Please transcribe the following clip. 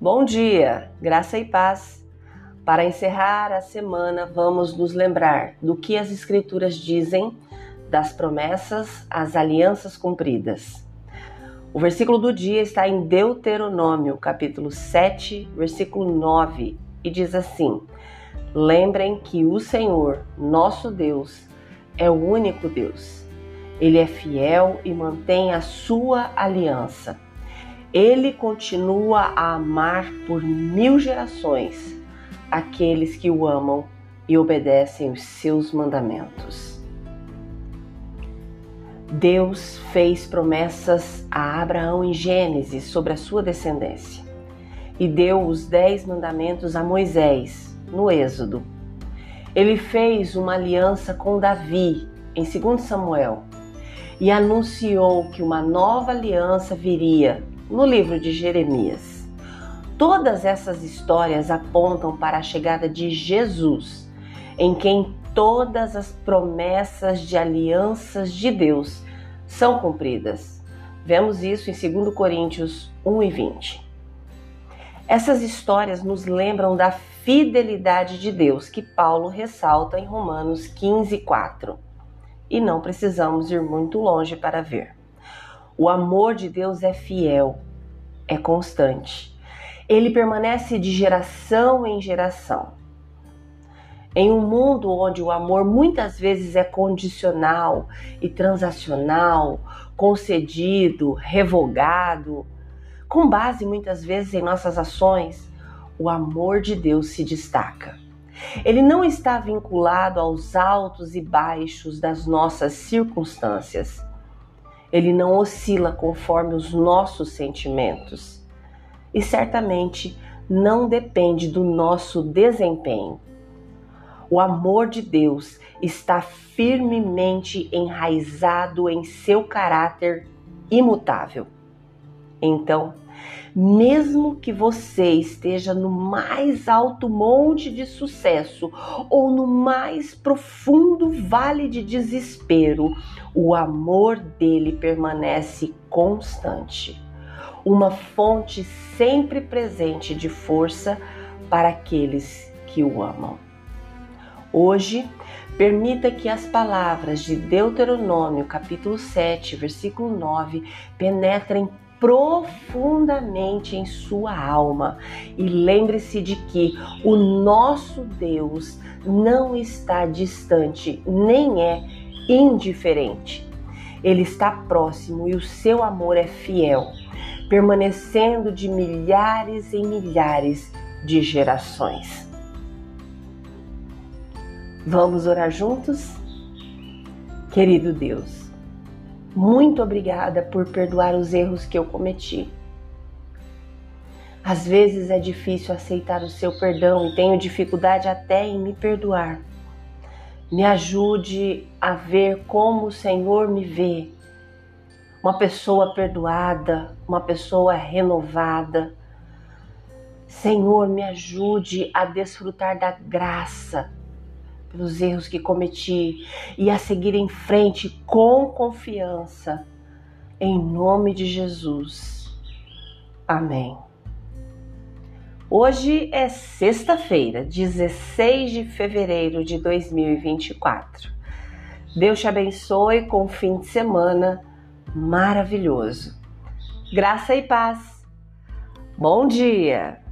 Bom dia, graça e paz. Para encerrar a semana, vamos nos lembrar do que as Escrituras dizem das promessas às alianças cumpridas. O versículo do dia está em Deuteronômio, capítulo 7, versículo 9, e diz assim: Lembrem que o Senhor, nosso Deus, é o único Deus. Ele é fiel e mantém a sua aliança. Ele continua a amar por mil gerações aqueles que o amam e obedecem os seus mandamentos. Deus fez promessas a Abraão em Gênesis sobre a sua descendência e deu os dez mandamentos a Moisés no Êxodo. Ele fez uma aliança com Davi em 2 Samuel e anunciou que uma nova aliança viria no livro de Jeremias. Todas essas histórias apontam para a chegada de Jesus, em quem todas as promessas de alianças de Deus são cumpridas. Vemos isso em 2 Coríntios 1 e 20. Essas histórias nos lembram da fidelidade de Deus que Paulo ressalta em Romanos 15, 4. E não precisamos ir muito longe para ver. O amor de Deus é fiel, é constante. Ele permanece de geração em geração. Em um mundo onde o amor muitas vezes é condicional e transacional, concedido, revogado, com base muitas vezes em nossas ações, o amor de Deus se destaca. Ele não está vinculado aos altos e baixos das nossas circunstâncias. Ele não oscila conforme os nossos sentimentos e certamente não depende do nosso desempenho. O amor de Deus está firmemente enraizado em seu caráter imutável. Então, mesmo que você esteja no mais alto monte de sucesso ou no mais profundo vale de desespero, o amor dele permanece constante, uma fonte sempre presente de força para aqueles que o amam. Hoje, permita que as palavras de Deuteronômio, capítulo 7, versículo 9, penetrem profundamente em sua alma e lembre-se de que o nosso Deus não está distante, nem é indiferente. Ele está próximo e o seu amor é fiel, permanecendo de milhares em milhares de gerações. Vamos orar juntos? Querido Deus, muito obrigada por perdoar os erros que eu cometi. Às vezes é difícil aceitar o seu perdão e tenho dificuldade até em me perdoar. Me ajude a ver como o Senhor me vê. Uma pessoa perdoada, uma pessoa renovada. Senhor, me ajude a desfrutar da graça pelos erros que cometi e a seguir em frente com confiança. Em nome de Jesus. Amém. Hoje é sexta-feira, 16 de fevereiro de 2024. Deus te abençoe com um fim de semana maravilhoso. Graça e paz. Bom dia!